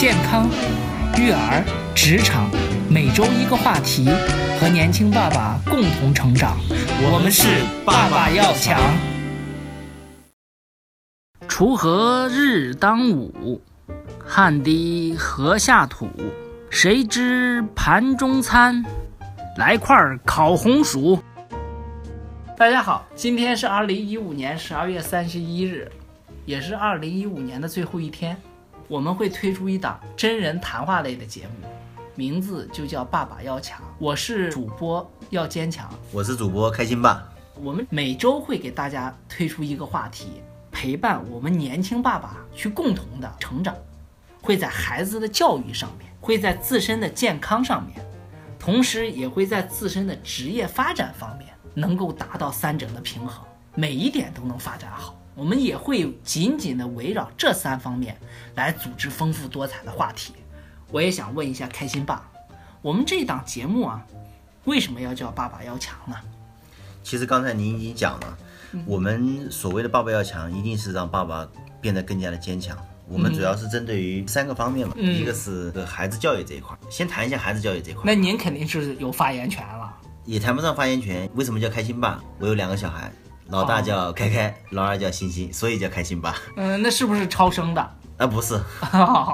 健康、育儿、职场，每周一个话题，和年轻爸爸共同成长。我们是爸爸要强。锄禾日当午，汗滴禾下土。谁知盘中餐，来块烤红薯。大家好，今天是二零一五年十二月三十一日，也是二零一五年的最后一天。我们会推出一档真人谈话类的节目，名字就叫《爸爸要强》。我是主播要坚强，我是主播开心爸。我们每周会给大家推出一个话题，陪伴我们年轻爸爸去共同的成长，会在孩子的教育上面，会在自身的健康上面，同时也会在自身的职业发展方面能够达到三者的平衡，每一点都能发展好。我们也会紧紧的围绕这三方面来组织丰富多彩的话题。我也想问一下开心爸，我们这档节目啊，为什么要叫《爸爸要强》呢？其实刚才您已经讲了，我们所谓的“爸爸要强”，一定是让爸爸变得更加的坚强。我们主要是针对于三个方面嘛，一个是孩子教育这一块。先谈一下孩子教育这一块。那您肯定是有发言权了。也谈不上发言权。为什么叫开心爸？我有两个小孩，老大叫开开，老二叫欣欣，所以叫开心吧。嗯，那是不是超生的？啊，不是，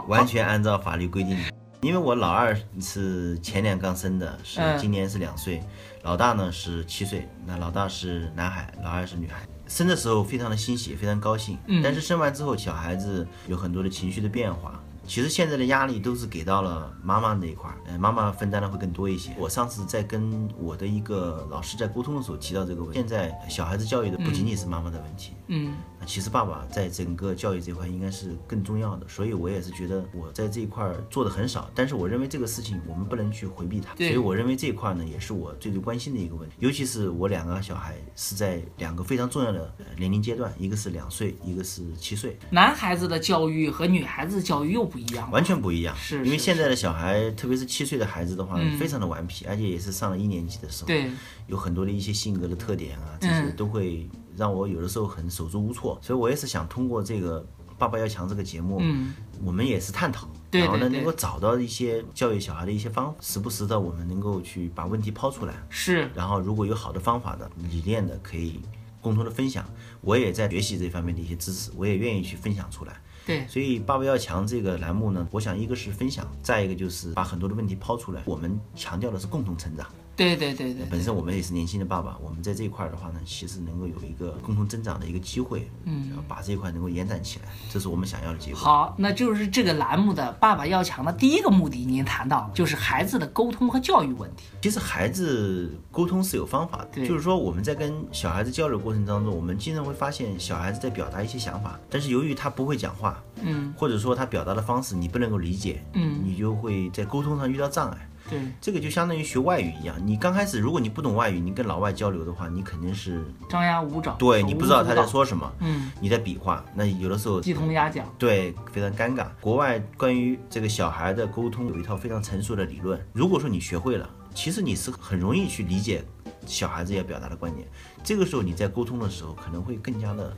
完全按照法律规定。因为我老二是前年刚生的，是今年是两岁，老大呢是七岁。那老大是男孩，老二是女孩。生的时候非常的欣喜，非常高兴。嗯但是生完之后，小孩子有很多的情绪的变化。其实现在的压力都是给到了妈妈那一块儿，呃，妈妈分担的会更多一些。我上次在跟我的一个老师在沟通的时候提到这个问题。现在小孩子教育的不仅仅是妈妈的问题，嗯，那其实爸爸在整个教育这块应该是更重要的。所以我也是觉得我在这一块做的很少，但是我认为这个事情我们不能去回避它。所以我认为这一块呢也是我最最关心的一个问题。尤其是我两个小孩是在两个非常重要的年龄阶段，一个是两岁，一个是七岁。男孩子的教育和女孩子的教育又不一样，完全不一样。是因为现在的小孩，特别是七岁的孩子的话，非常的顽皮，而且也是上了一年级的时候，对，有很多的一些性格的特点啊，这些都会让我有的时候很手足无措。所以我也是想通过这个《爸爸要强》这个节目，嗯，我们也是探讨，对然后呢能够找到一些教育小孩的一些方法，时不时的我们能够去把问题抛出来，是。然后如果有好的方法的、理念的，可以共同的分享。我也在学习这方面的一些知识，我也愿意去分享出来。对，所以“爸爸要强”这个栏目呢，我想一个是分享，再一个就是把很多的问题抛出来。我们强调的是共同成长。对对对对，本身我们也是年轻的爸爸，我们在这一块儿的话呢，其实能够有一个共同增长的一个机会，嗯，然后把这一块能够延展起来，这是我们想要的结果。好，那就是这个栏目的“爸爸要强”的第一个目的，您谈到，就是孩子的沟通和教育问题。其实孩子沟通是有方法的，就是说我们在跟小孩子交流过程当中，我们经常会发现小孩子在表达一些想法，但是由于他不会讲话，嗯，或者说他表达的方式你不能够理解，嗯，你就会在沟通上遇到障碍。对，这个就相当于学外语一样，你刚开始如果你不懂外语，你跟老外交流的话，你肯定是张牙舞爪，对你不知道他在说什么，嗯，你在比划，那有的时候鸡同鸭讲。对，非常尴尬。国外关于这个小孩的沟通有一套非常成熟的理论，如果说你学会了，其实你是很容易去理解小孩子要表达的观点。这个时候你在沟通的时候可能会更加的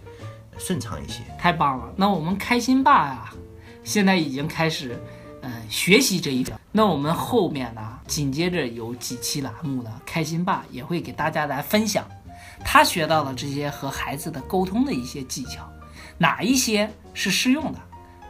顺畅一些。太棒了！那我们开心爸呀，现在已经开始，呃，学习这一条。那我们后面呢，紧接着有几期栏目呢，开心爸也会给大家来分享他学到的这些和孩子的沟通的一些技巧，哪一些是适用的，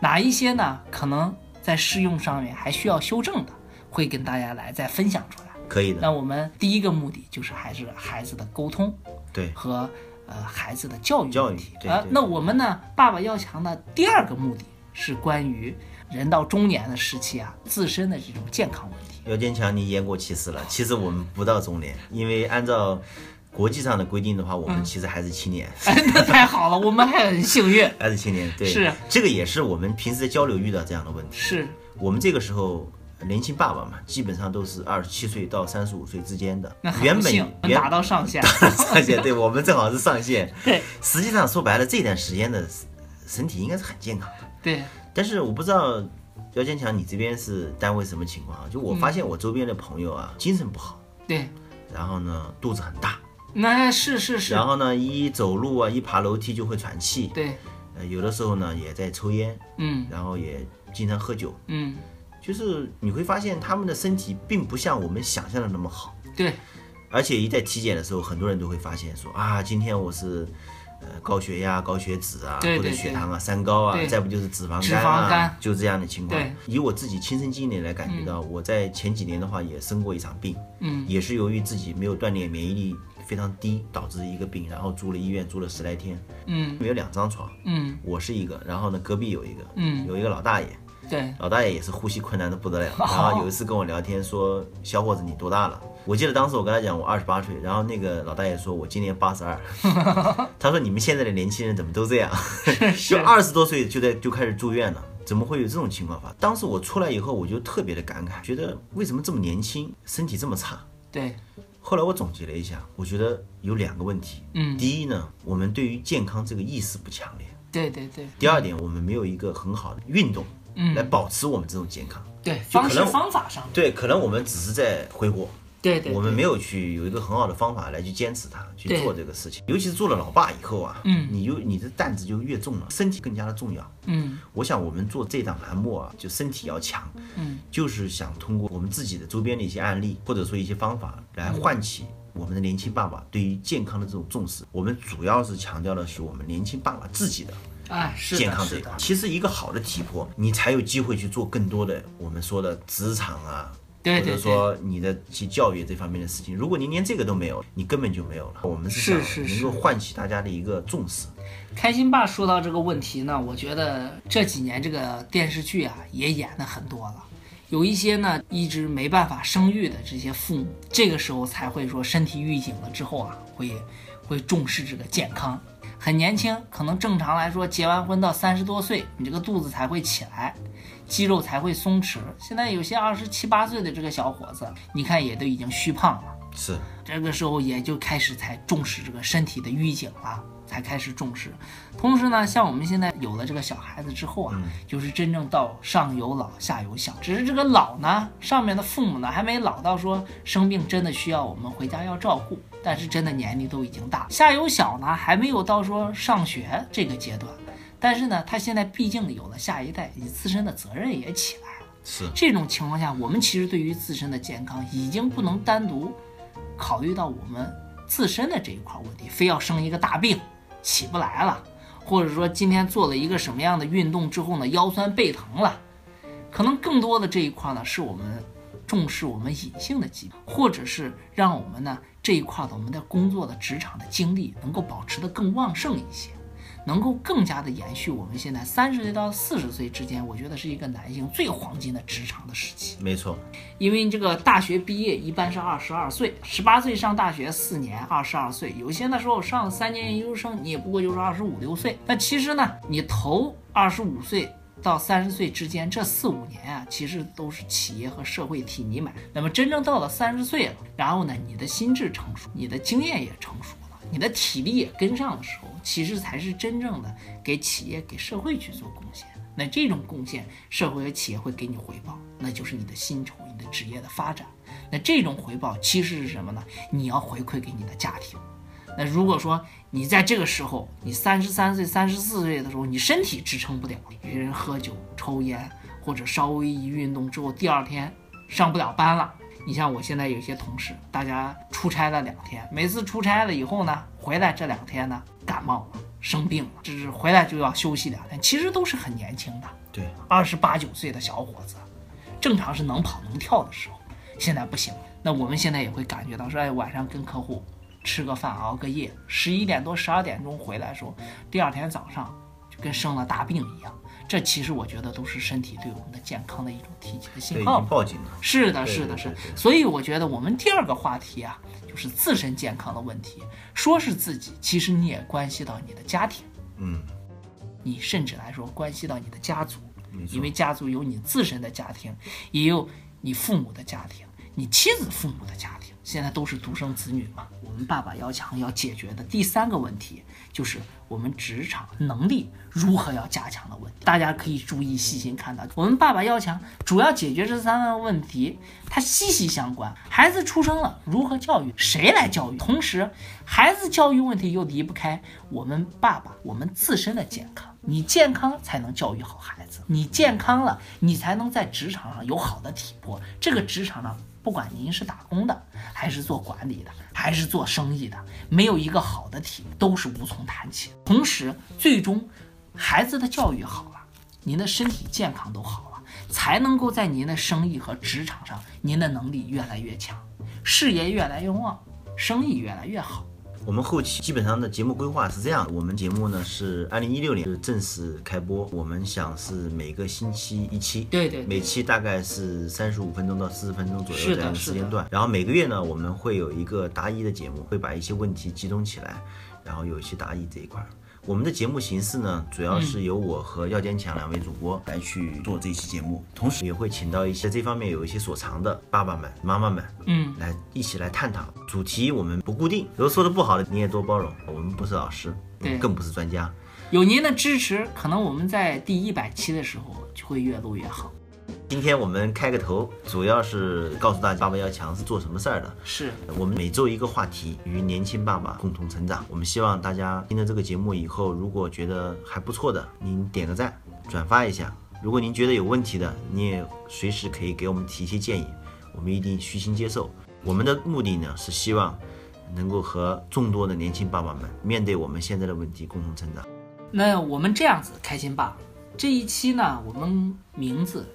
哪一些呢可能在适用上面还需要修正的，会跟大家来再分享出来。可以的，那我们第一个目的就是还是孩子的沟通，对，和呃孩子的教育教育问题。呃对对，那我们呢，爸爸要强的第二个目的是关于人到中年的时期啊，自身的这种健康问题。姚坚强，你言过其实了。其实我们不到中年，因为按照国际上的规定的话，我们其实还是青年。哎，那太好了，我们还很幸运。还是青年，对，是这个也是我们平时在交流遇到这样的问题。是，我们这个时候年轻爸爸嘛，基本上都是二十七岁到三十五岁之间的原本不幸能原达到上限。上限，对我们正好是上限。对实际上说白了，这段时间的身体应该是很健康的，对，但是我不知道姚坚强，你这边是单位什么情况啊？就我发现我周边的朋友啊，精神不好，对，然后呢肚子很大，那是是是，然后呢一走路啊一爬楼梯就会喘气，对，呃，有的时候呢也在抽烟，嗯，然后也经常喝酒，嗯，就是你会发现他们的身体并不像我们想象的那么好，对，而且一在体检的时候，很多人都会发现说啊，今天我是。呃，高血压、高血脂啊，或者血糖啊、三高啊，再不就是脂肪肝啊，就这样的情况。以我自己亲身经历来感觉到，我在前几年的话也生过一场病，嗯，也是由于自己没有锻炼，免疫力非常低，导致一个病，然后住了医院住了十来天，嗯，有两张床，嗯，我是一个，然后呢，隔壁有一个，嗯，有一个老大爷。对，老大爷也是呼吸困难的不得了。然后有一次跟我聊天说：“小伙子，你多大了？”我记得当时我跟他讲我二十八岁，然后那个老大爷说：“我今年八十二。”他说：“你们现在的年轻人怎么都这样？就二十多岁就在就开始住院了，怎么会有这种情况发生？”当时我出来以后，我就特别的感慨，觉得为什么这么年轻，身体这么差？对。后来我总结了一下，我觉得有两个问题。嗯。第一呢，我们对于健康这个意识不强烈。对对对。第二点，我们没有一个很好的运动。嗯来保持我们这种健康，对，方式方法上，对，可能我们只是在挥霍，对对，我们没有去有一个很好的方法来去坚持它，去做这个事情。尤其是做了老爸以后啊，嗯，你就你的担子就越重了，身体更加的重要。嗯，我想我们做这档栏目啊，就身体要强，嗯，就是想通过我们自己的周边的一些案例，或者说一些方法来唤起我们的年轻爸爸对于健康的这种重视。我们主要是强调的是我们年轻爸爸自己的。哎，健康这一块，其实一个好的体魄，你才有机会去做更多的我们说的职场啊，或者说你的去教育这方面的事情。如果您连这个都没有，你根本就没有了。我们是想能够唤起大家的一个重视。开心爸说到这个问题呢，我觉得这几年这个电视剧啊也演的很多了，有一些呢一直没办法生育的这些父母，这个时候才会说身体预警了之后啊，会会重视这个健康。很年轻，可能正常来说，结完婚到三十多岁，你这个肚子才会起来，肌肉才会松弛。现在有些二十七八岁的这个小伙子，你看也都已经虚胖了，是。这个时候也就开始才重视这个身体的预警了。才开始重视，同时呢，像我们现在有了这个小孩子之后啊，就是真正到上有老下有小，只是这个老呢，上面的父母呢还没老到说生病真的需要我们回家要照顾，但是真的年龄都已经大，下有小呢还没有到说上学这个阶段，但是呢，他现在毕竟有了下一代，你自身的责任也起来了，是这种情况下，我们其实对于自身的健康已经不能单独考虑到我们自身的这一块问题，非要生一个大病。起不来了，或者说今天做了一个什么样的运动之后呢，腰酸背疼了，可能更多的这一块呢，是我们重视我们隐性的疾病，或者是让我们呢这一块的我们的工作的职场的精力能够保持的更旺盛一些。能够更加的延续我们现在三十岁到四十岁之间，我觉得是一个男性最黄金的职场的时期。没错，因为这个大学毕业一般是二十二岁，十八岁上大学四年，二十二岁，有些那时候上三年研究生，你也不过就是二十五六岁。那其实呢，你头二十五岁到三十岁之间这四五年啊，其实都是企业和社会替你买。那么真正到了三十岁了，然后呢，你的心智成熟，你的经验也成熟。你的体力也跟上的时候，其实才是真正的给企业、给社会去做贡献。那这种贡献，社会和企业会给你回报，那就是你的薪酬、你的职业的发展。那这种回报其实是什么呢？你要回馈给你的家庭。那如果说你在这个时候，你三十三岁、三十四岁的时候，你身体支撑不了，有人喝酒、抽烟，或者稍微一运动之后，第二天上不了班了。你像我现在有些同事，大家出差了两天，每次出差了以后呢，回来这两天呢感冒了，生病了，就是回来就要休息两天。其实都是很年轻的，对，二十八九岁的小伙子，正常是能跑能跳的时候，现在不行。那我们现在也会感觉到说，哎，晚上跟客户吃个饭，熬个夜，十一点多、十二点钟回来的时候，第二天早上就跟生了大病一样。这其实我觉得都是身体对我们的健康的一种提起的信号。报警了。是的，是的，是。所以我觉得我们第二个话题啊，就是自身健康的问题。说是自己，其实你也关系到你的家庭。嗯。你甚至来说关系到你的家族，因为家族有你自身的家庭，也有你父母的家庭，你妻子父母的家庭。现在都是独生子女嘛，我们爸爸要强要解决的第三个问题就是我们职场能力如何要加强的问题。大家可以注意细心看到，我们爸爸要强主要解决这三个问题，它息息相关。孩子出生了，如何教育？谁来教育？同时，孩子教育问题又离不开我们爸爸我们自身的健康。你健康才能教育好孩子，你健康了，你才能在职场上有好的体魄。这个职场上。不管您是打工的，还是做管理的，还是做生意的，没有一个好的体都是无从谈起。同时，最终孩子的教育好了，您的身体健康都好了，才能够在您的生意和职场上，您的能力越来越强，事业越来越旺，生意越来越好。我们后期基本上的节目规划是这样：我们节目呢是二零一六年是正式开播，我们想是每个星期一期，对对，每期大概是三十五分钟到四十分钟左右这样的时间段。然后每个月呢，我们会有一个答疑的节目，会把一些问题集中起来，然后有一些答疑这一块。我们的节目形式呢，主要是由我和耀坚强两位主播来去做这期节目，同时也会请到一些这方面有一些所长的爸爸们、妈妈们，嗯，来一起来探讨。主题我们不固定，如果说的不好的，你也多包容。我们不是老师，对，更不是专家，有您的支持，可能我们在第一百期的时候就会越录越好。今天我们开个头，主要是告诉大家，爸爸要强是做什么事儿的。是我们每周一个话题，与年轻爸爸共同成长。我们希望大家听了这个节目以后，如果觉得还不错的，您点个赞，转发一下。如果您觉得有问题的，你也随时可以给我们提一些建议，我们一定虚心接受。我们的目的呢，是希望能够和众多的年轻爸爸们面对我们现在的问题共同成长。那我们这样子，开心爸这一期呢，我们名字。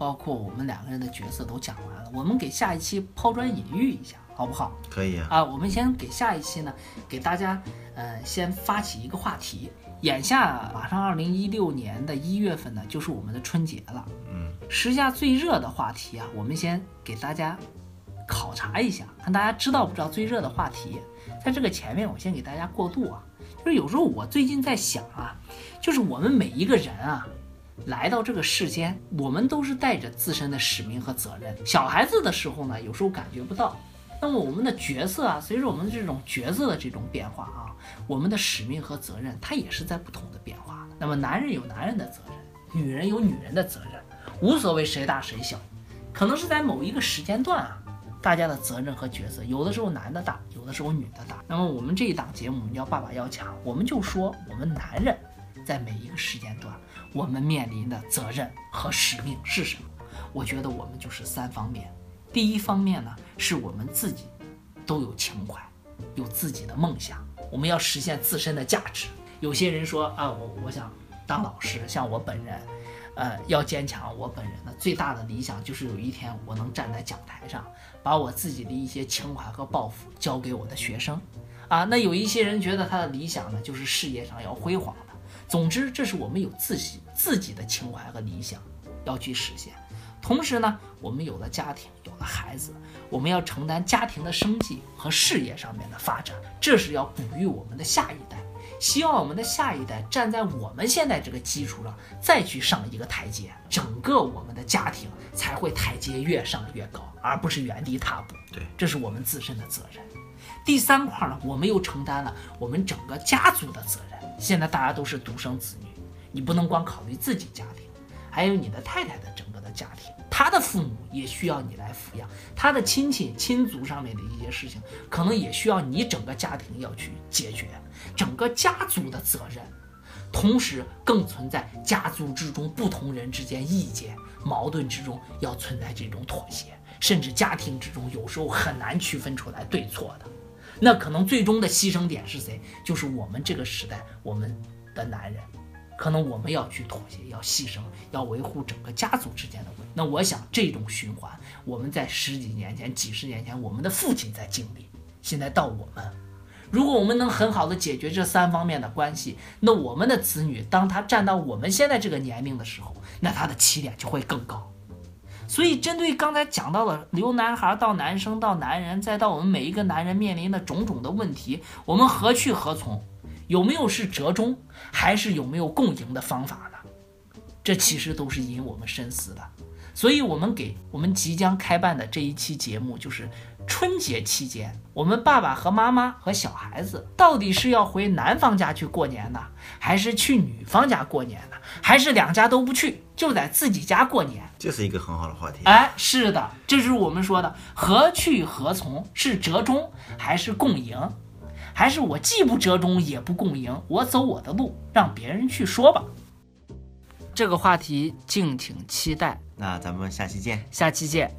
包括我们两个人的角色都讲完了，我们给下一期抛砖引玉一下，好不好？可以啊。啊，我们先给下一期呢，给大家呃先发起一个话题。眼下马上二零一六年的一月份呢，就是我们的春节了。嗯，时下最热的话题啊，我们先给大家考察一下，看大家知道不知道最热的话题。在这个前面，我先给大家过渡啊，就是有时候我最近在想啊，就是我们每一个人啊。来到这个世间，我们都是带着自身的使命和责任。小孩子的时候呢，有时候感觉不到。那么我们的角色啊，随着我们这种角色的这种变化啊，我们的使命和责任它也是在不同的变化的。那么男人有男人的责任，女人有女人的责任，无所谓谁大谁小，可能是在某一个时间段啊，大家的责任和角色，有的时候男的大，有的时候女的大。那么我们这一档节目我们叫《爸爸要强》，我们就说我们男人在每一个时间段。我们面临的责任和使命是什么？我觉得我们就是三方面。第一方面呢，是我们自己都有情怀，有自己的梦想，我们要实现自身的价值。有些人说啊，我我想当老师，像我本人，呃，要坚强。我本人呢，最大的理想就是有一天我能站在讲台上，把我自己的一些情怀和抱负交给我的学生。啊，那有一些人觉得他的理想呢，就是事业上要辉煌。总之，这是我们有自己自己的情怀和理想要去实现。同时呢，我们有了家庭，有了孩子，我们要承担家庭的生计和事业上面的发展，这是要哺育我们的下一代。希望我们的下一代站在我们现在这个基础上，再去上一个台阶，整个我们的家庭才会台阶越上越高，而不是原地踏步。对，这是我们自身的责任。第三块呢，我们又承担了我们整个家族的责任。现在大家都是独生子女，你不能光考虑自己家庭，还有你的太太的整个的家庭，她的父母也需要你来抚养，她的亲戚亲族上面的一些事情，可能也需要你整个家庭要去解决，整个家族的责任，同时更存在家族之中不同人之间意见矛盾之中要存在这种妥协，甚至家庭之中有时候很难区分出来对错的。那可能最终的牺牲点是谁？就是我们这个时代，我们的男人，可能我们要去妥协，要牺牲，要维护整个家族之间的。那我想这种循环，我们在十几年前、几十年前，我们的父亲在经历，现在到我们，如果我们能很好的解决这三方面的关系，那我们的子女，当他站到我们现在这个年龄的时候，那他的起点就会更高。所以，针对刚才讲到的由男孩到男生到男人，再到我们每一个男人面临的种种的问题，我们何去何从？有没有是折中，还是有没有共赢的方法呢？这其实都是引我们深思的。所以，我们给我们即将开办的这一期节目，就是春节期间，我们爸爸和妈妈和小孩子到底是要回男方家去过年呢，还是去女方家过年呢？还是两家都不去，就在自己家过年？这是一个很好的话题。哎，是的，这就是我们说的何去何从？是折中还是共赢？还是我既不折中也不共赢？我走我的路，让别人去说吧。这个话题敬请期待。那咱们下期见。下期见。